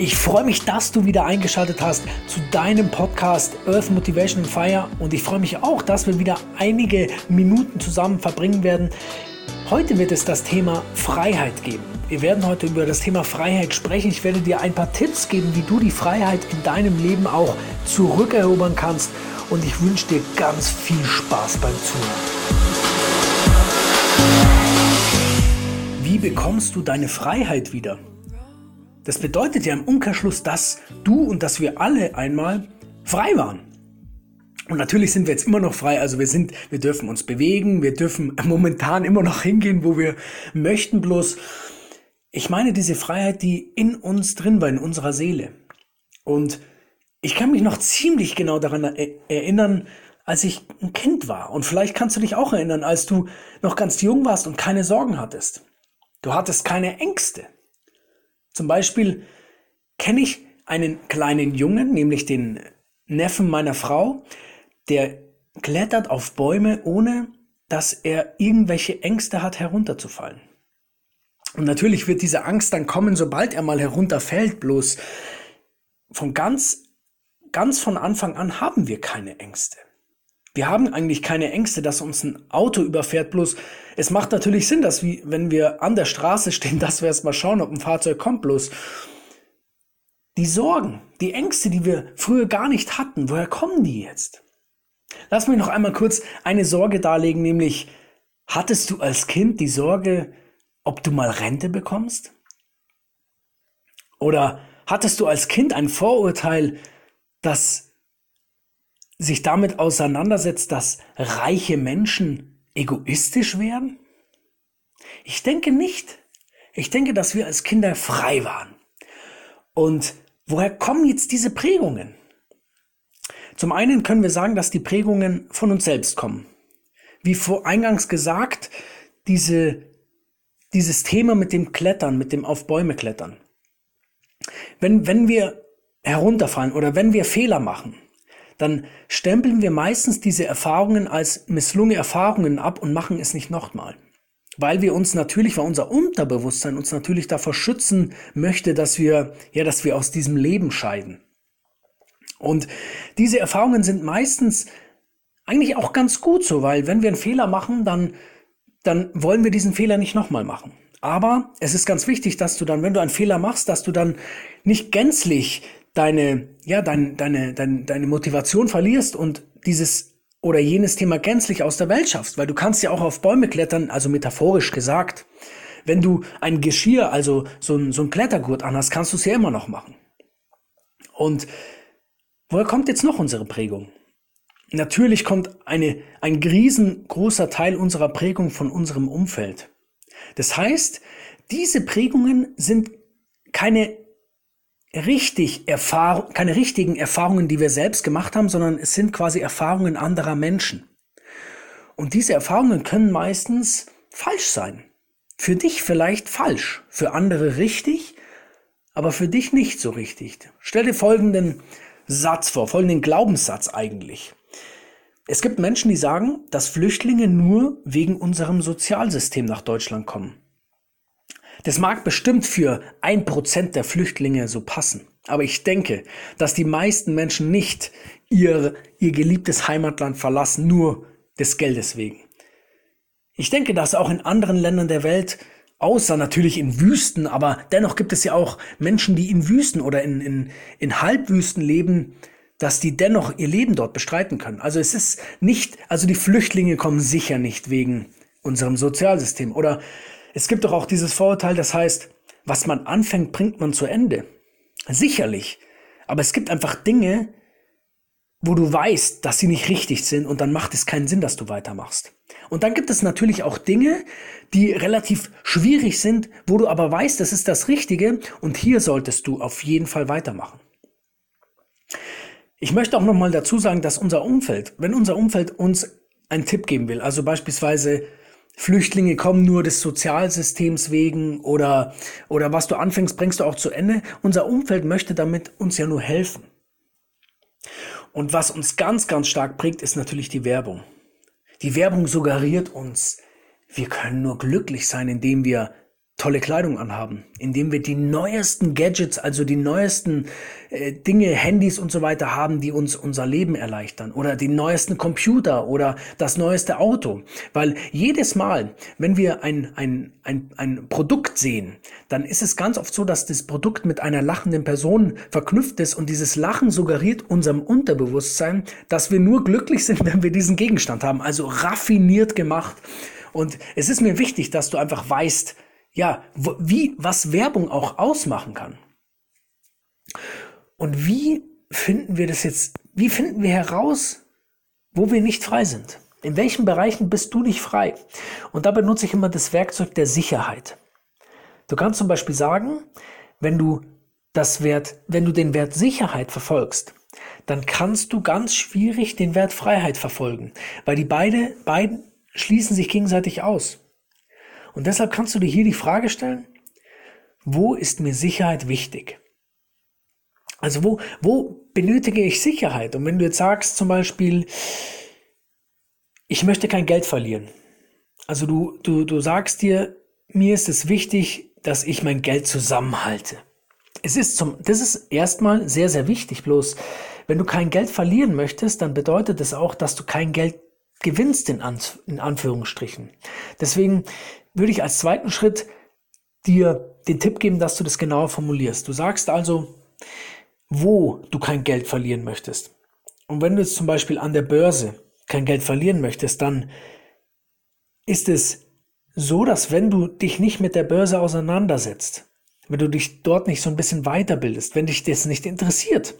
Ich freue mich, dass du wieder eingeschaltet hast zu deinem Podcast Earth Motivation Fire und ich freue mich auch, dass wir wieder einige Minuten zusammen verbringen werden. Heute wird es das Thema Freiheit geben. Wir werden heute über das Thema Freiheit sprechen. Ich werde dir ein paar Tipps geben, wie du die Freiheit in deinem Leben auch zurückerobern kannst und ich wünsche dir ganz viel Spaß beim Zuhören. Wie bekommst du deine Freiheit wieder? Das bedeutet ja im Umkehrschluss, dass du und dass wir alle einmal frei waren. Und natürlich sind wir jetzt immer noch frei, also wir sind, wir dürfen uns bewegen, wir dürfen momentan immer noch hingehen, wo wir möchten, bloß ich meine diese Freiheit, die in uns drin war, in unserer Seele. Und ich kann mich noch ziemlich genau daran erinnern, als ich ein Kind war. Und vielleicht kannst du dich auch erinnern, als du noch ganz jung warst und keine Sorgen hattest. Du hattest keine Ängste. Zum Beispiel kenne ich einen kleinen Jungen, nämlich den Neffen meiner Frau, der klettert auf Bäume, ohne dass er irgendwelche Ängste hat, herunterzufallen. Und natürlich wird diese Angst dann kommen, sobald er mal herunterfällt, bloß von ganz, ganz von Anfang an haben wir keine Ängste. Wir haben eigentlich keine Ängste, dass uns ein Auto überfährt, bloß es macht natürlich Sinn, dass wir, wenn wir an der Straße stehen, dass wir erstmal schauen, ob ein Fahrzeug kommt, bloß die Sorgen, die Ängste, die wir früher gar nicht hatten, woher kommen die jetzt? Lass mich noch einmal kurz eine Sorge darlegen, nämlich hattest du als Kind die Sorge, ob du mal Rente bekommst? Oder hattest du als Kind ein Vorurteil, dass sich damit auseinandersetzt, dass reiche Menschen egoistisch werden? Ich denke nicht. Ich denke, dass wir als Kinder frei waren. Und woher kommen jetzt diese Prägungen? Zum einen können wir sagen, dass die Prägungen von uns selbst kommen. Wie vor eingangs gesagt, diese, dieses Thema mit dem Klettern, mit dem auf Bäume klettern. Wenn, wenn wir herunterfallen oder wenn wir Fehler machen, dann stempeln wir meistens diese Erfahrungen als misslungene Erfahrungen ab und machen es nicht nochmal. Weil wir uns natürlich, weil unser Unterbewusstsein uns natürlich davor schützen möchte, dass wir, ja, dass wir aus diesem Leben scheiden. Und diese Erfahrungen sind meistens eigentlich auch ganz gut so, weil wenn wir einen Fehler machen, dann, dann wollen wir diesen Fehler nicht nochmal machen. Aber es ist ganz wichtig, dass du dann, wenn du einen Fehler machst, dass du dann nicht gänzlich deine, ja, dein, deine, deine, deine Motivation verlierst und dieses oder jenes Thema gänzlich aus der Welt schaffst, weil du kannst ja auch auf Bäume klettern, also metaphorisch gesagt. Wenn du ein Geschirr, also so ein, so ein Klettergurt anhast, kannst du es ja immer noch machen. Und woher kommt jetzt noch unsere Prägung? Natürlich kommt eine, ein riesengroßer Teil unserer Prägung von unserem Umfeld. Das heißt, diese Prägungen sind keine richtig Erfahrung, keine richtigen Erfahrungen, die wir selbst gemacht haben, sondern es sind quasi Erfahrungen anderer Menschen. Und diese Erfahrungen können meistens falsch sein. Für dich vielleicht falsch, für andere richtig, aber für dich nicht so richtig. Stell dir folgenden Satz vor, folgenden Glaubenssatz eigentlich. Es gibt Menschen, die sagen, dass Flüchtlinge nur wegen unserem Sozialsystem nach Deutschland kommen. Das mag bestimmt für ein Prozent der Flüchtlinge so passen. Aber ich denke, dass die meisten Menschen nicht ihr, ihr geliebtes Heimatland verlassen, nur des Geldes wegen. Ich denke, dass auch in anderen Ländern der Welt, außer natürlich in Wüsten, aber dennoch gibt es ja auch Menschen, die in Wüsten oder in, in, in Halbwüsten leben, dass die dennoch ihr Leben dort bestreiten können. Also es ist nicht, also die Flüchtlinge kommen sicher nicht wegen unserem Sozialsystem. Oder es gibt doch auch dieses Vorurteil, das heißt, was man anfängt, bringt man zu Ende. Sicherlich. Aber es gibt einfach Dinge, wo du weißt, dass sie nicht richtig sind und dann macht es keinen Sinn, dass du weitermachst. Und dann gibt es natürlich auch Dinge, die relativ schwierig sind, wo du aber weißt, das ist das Richtige und hier solltest du auf jeden Fall weitermachen. Ich möchte auch nochmal dazu sagen, dass unser Umfeld, wenn unser Umfeld uns einen Tipp geben will, also beispielsweise Flüchtlinge kommen nur des Sozialsystems wegen oder, oder was du anfängst, bringst du auch zu Ende. Unser Umfeld möchte damit uns ja nur helfen. Und was uns ganz, ganz stark prägt, ist natürlich die Werbung. Die Werbung suggeriert uns, wir können nur glücklich sein, indem wir tolle Kleidung anhaben, indem wir die neuesten Gadgets, also die neuesten äh, Dinge, Handys und so weiter haben, die uns unser Leben erleichtern oder den neuesten Computer oder das neueste Auto. Weil jedes Mal, wenn wir ein, ein, ein, ein Produkt sehen, dann ist es ganz oft so, dass das Produkt mit einer lachenden Person verknüpft ist und dieses Lachen suggeriert unserem Unterbewusstsein, dass wir nur glücklich sind, wenn wir diesen Gegenstand haben. Also raffiniert gemacht. Und es ist mir wichtig, dass du einfach weißt, ja, wie, was Werbung auch ausmachen kann. Und wie finden wir das jetzt, wie finden wir heraus, wo wir nicht frei sind? In welchen Bereichen bist du nicht frei? Und da benutze ich immer das Werkzeug der Sicherheit. Du kannst zum Beispiel sagen, wenn du das Wert, wenn du den Wert Sicherheit verfolgst, dann kannst du ganz schwierig den Wert Freiheit verfolgen, weil die beide, beiden schließen sich gegenseitig aus. Und deshalb kannst du dir hier die Frage stellen, wo ist mir Sicherheit wichtig? Also wo, wo benötige ich Sicherheit? Und wenn du jetzt sagst zum Beispiel, ich möchte kein Geld verlieren. Also du, du, du sagst dir, mir ist es wichtig, dass ich mein Geld zusammenhalte. Es ist zum, das ist erstmal sehr, sehr wichtig. Bloß, wenn du kein Geld verlieren möchtest, dann bedeutet das auch, dass du kein Geld gewinnst in, An in Anführungsstrichen. Deswegen würde ich als zweiten Schritt dir den Tipp geben, dass du das genauer formulierst. Du sagst also, wo du kein Geld verlieren möchtest. Und wenn du jetzt zum Beispiel an der Börse kein Geld verlieren möchtest, dann ist es so, dass wenn du dich nicht mit der Börse auseinandersetzt, wenn du dich dort nicht so ein bisschen weiterbildest, wenn dich das nicht interessiert,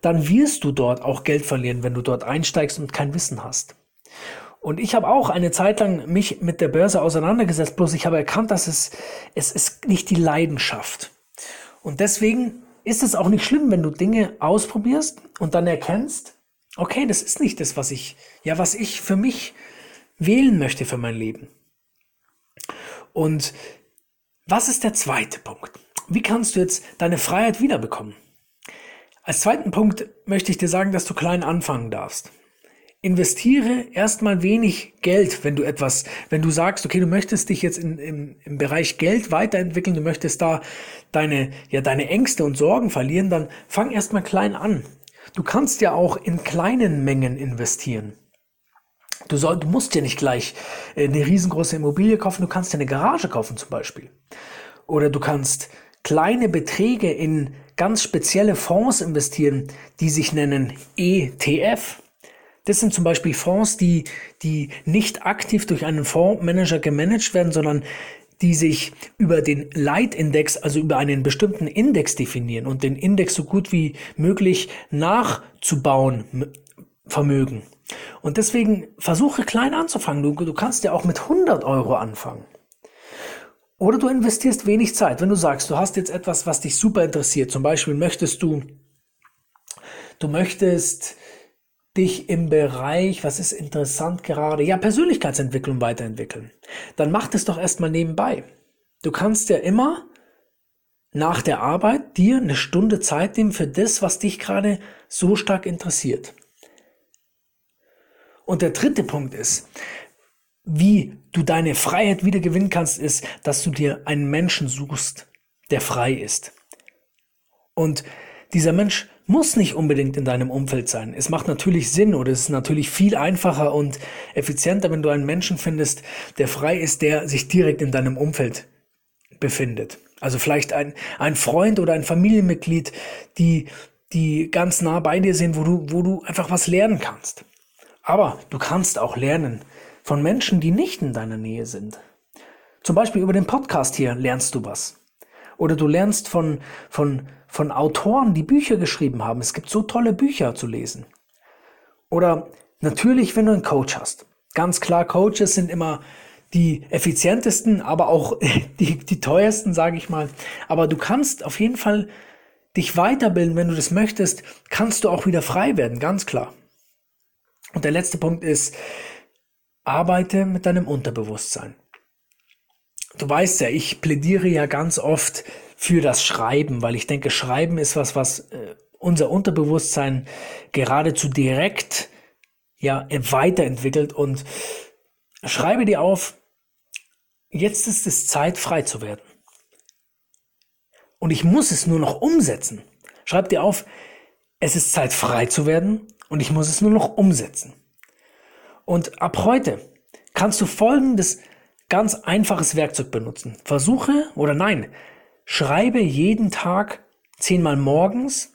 dann wirst du dort auch Geld verlieren, wenn du dort einsteigst und kein Wissen hast. Und ich habe auch eine Zeit lang mich mit der Börse auseinandergesetzt, bloß ich habe erkannt, dass es, es ist nicht die Leidenschaft. Und deswegen ist es auch nicht schlimm, wenn du Dinge ausprobierst und dann erkennst, okay, das ist nicht das, was ich, ja, was ich für mich wählen möchte für mein Leben. Und was ist der zweite Punkt? Wie kannst du jetzt deine Freiheit wiederbekommen? Als zweiten Punkt möchte ich dir sagen, dass du klein anfangen darfst investiere erstmal wenig Geld, wenn du etwas, wenn du sagst, okay, du möchtest dich jetzt in, im, im Bereich Geld weiterentwickeln, du möchtest da deine, ja, deine Ängste und Sorgen verlieren, dann fang erstmal klein an. Du kannst ja auch in kleinen Mengen investieren. Du, soll, du musst ja nicht gleich äh, eine riesengroße Immobilie kaufen, du kannst ja eine Garage kaufen zum Beispiel. Oder du kannst kleine Beträge in ganz spezielle Fonds investieren, die sich nennen ETF. Das sind zum Beispiel Fonds, die, die nicht aktiv durch einen Fondsmanager gemanagt werden, sondern die sich über den Leitindex, also über einen bestimmten Index definieren und den Index so gut wie möglich nachzubauen vermögen. Und deswegen versuche klein anzufangen. Du, du kannst ja auch mit 100 Euro anfangen. Oder du investierst wenig Zeit. Wenn du sagst, du hast jetzt etwas, was dich super interessiert, zum Beispiel möchtest du, du möchtest dich im Bereich, was ist interessant gerade, ja, Persönlichkeitsentwicklung weiterentwickeln, dann mach das doch erstmal nebenbei. Du kannst ja immer nach der Arbeit dir eine Stunde Zeit nehmen für das, was dich gerade so stark interessiert. Und der dritte Punkt ist, wie du deine Freiheit wieder gewinnen kannst, ist, dass du dir einen Menschen suchst, der frei ist. Und dieser Mensch muss nicht unbedingt in deinem Umfeld sein. Es macht natürlich Sinn oder es ist natürlich viel einfacher und effizienter, wenn du einen Menschen findest, der frei ist, der sich direkt in deinem Umfeld befindet. Also vielleicht ein, ein Freund oder ein Familienmitglied, die, die ganz nah bei dir sind, wo du, wo du einfach was lernen kannst. Aber du kannst auch lernen von Menschen, die nicht in deiner Nähe sind. Zum Beispiel über den Podcast hier lernst du was. Oder du lernst von, von von Autoren, die Bücher geschrieben haben. Es gibt so tolle Bücher zu lesen. Oder natürlich, wenn du einen Coach hast. Ganz klar, Coaches sind immer die effizientesten, aber auch die, die teuersten, sage ich mal. Aber du kannst auf jeden Fall dich weiterbilden, wenn du das möchtest, kannst du auch wieder frei werden, ganz klar. Und der letzte Punkt ist, arbeite mit deinem Unterbewusstsein. Du weißt ja, ich plädiere ja ganz oft für das Schreiben, weil ich denke, Schreiben ist was, was äh, unser Unterbewusstsein geradezu direkt ja weiterentwickelt und schreibe dir auf, jetzt ist es Zeit, frei zu werden. Und ich muss es nur noch umsetzen. Schreib dir auf, es ist Zeit, frei zu werden und ich muss es nur noch umsetzen. Und ab heute kannst du folgendes ganz einfaches Werkzeug benutzen. Versuche oder nein, schreibe jeden Tag zehnmal morgens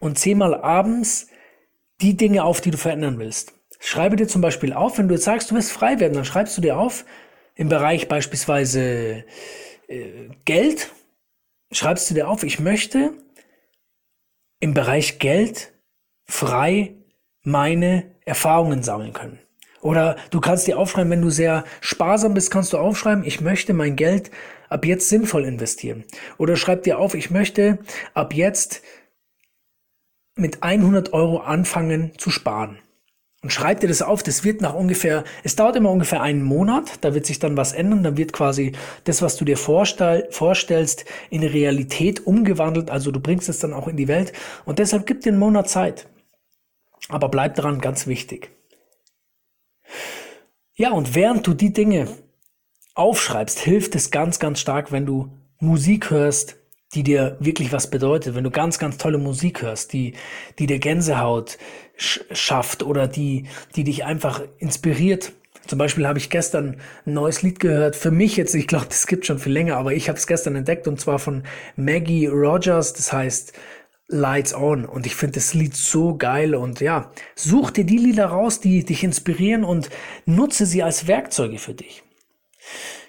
und zehnmal abends die Dinge auf, die du verändern willst. Schreibe dir zum Beispiel auf, wenn du jetzt sagst, du willst frei werden, dann schreibst du dir auf, im Bereich beispielsweise äh, Geld, schreibst du dir auf, ich möchte im Bereich Geld frei meine Erfahrungen sammeln können. Oder du kannst dir aufschreiben, wenn du sehr sparsam bist, kannst du aufschreiben, ich möchte mein Geld ab jetzt sinnvoll investieren. Oder schreib dir auf, ich möchte ab jetzt mit 100 Euro anfangen zu sparen. Und schreib dir das auf, das wird nach ungefähr, es dauert immer ungefähr einen Monat, da wird sich dann was ändern, dann wird quasi das, was du dir vorstell, vorstellst, in Realität umgewandelt, also du bringst es dann auch in die Welt und deshalb gib dir einen Monat Zeit. Aber bleib dran, ganz wichtig. Ja, und während du die Dinge aufschreibst, hilft es ganz, ganz stark, wenn du Musik hörst, die dir wirklich was bedeutet. Wenn du ganz, ganz tolle Musik hörst, die, die dir Gänsehaut sch schafft oder die, die dich einfach inspiriert. Zum Beispiel habe ich gestern ein neues Lied gehört. Für mich jetzt, ich glaube, das gibt schon viel länger, aber ich habe es gestern entdeckt und zwar von Maggie Rogers. Das heißt Lights On. Und ich finde das Lied so geil. Und ja, such dir die Lieder raus, die dich inspirieren und nutze sie als Werkzeuge für dich.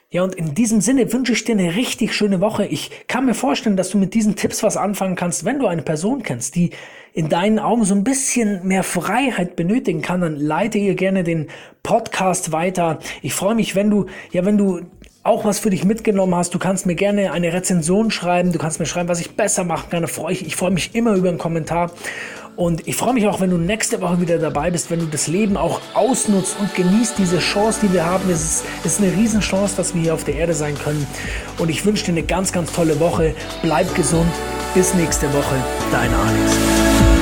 Ja, und in diesem Sinne wünsche ich dir eine richtig schöne Woche. Ich kann mir vorstellen, dass du mit diesen Tipps was anfangen kannst, wenn du eine Person kennst, die in deinen Augen so ein bisschen mehr Freiheit benötigen kann, dann leite ihr gerne den Podcast weiter. Ich freue mich, wenn du, ja, wenn du auch was für dich mitgenommen hast. Du kannst mir gerne eine Rezension schreiben. Du kannst mir schreiben, was ich besser machen kann. ich, ich freue mich immer über einen Kommentar. Und ich freue mich auch, wenn du nächste Woche wieder dabei bist, wenn du das Leben auch ausnutzt und genießt diese Chance, die wir haben. Es ist, es ist eine Riesenchance, dass wir hier auf der Erde sein können. Und ich wünsche dir eine ganz, ganz tolle Woche. Bleib gesund. Bis nächste Woche. Dein Alex.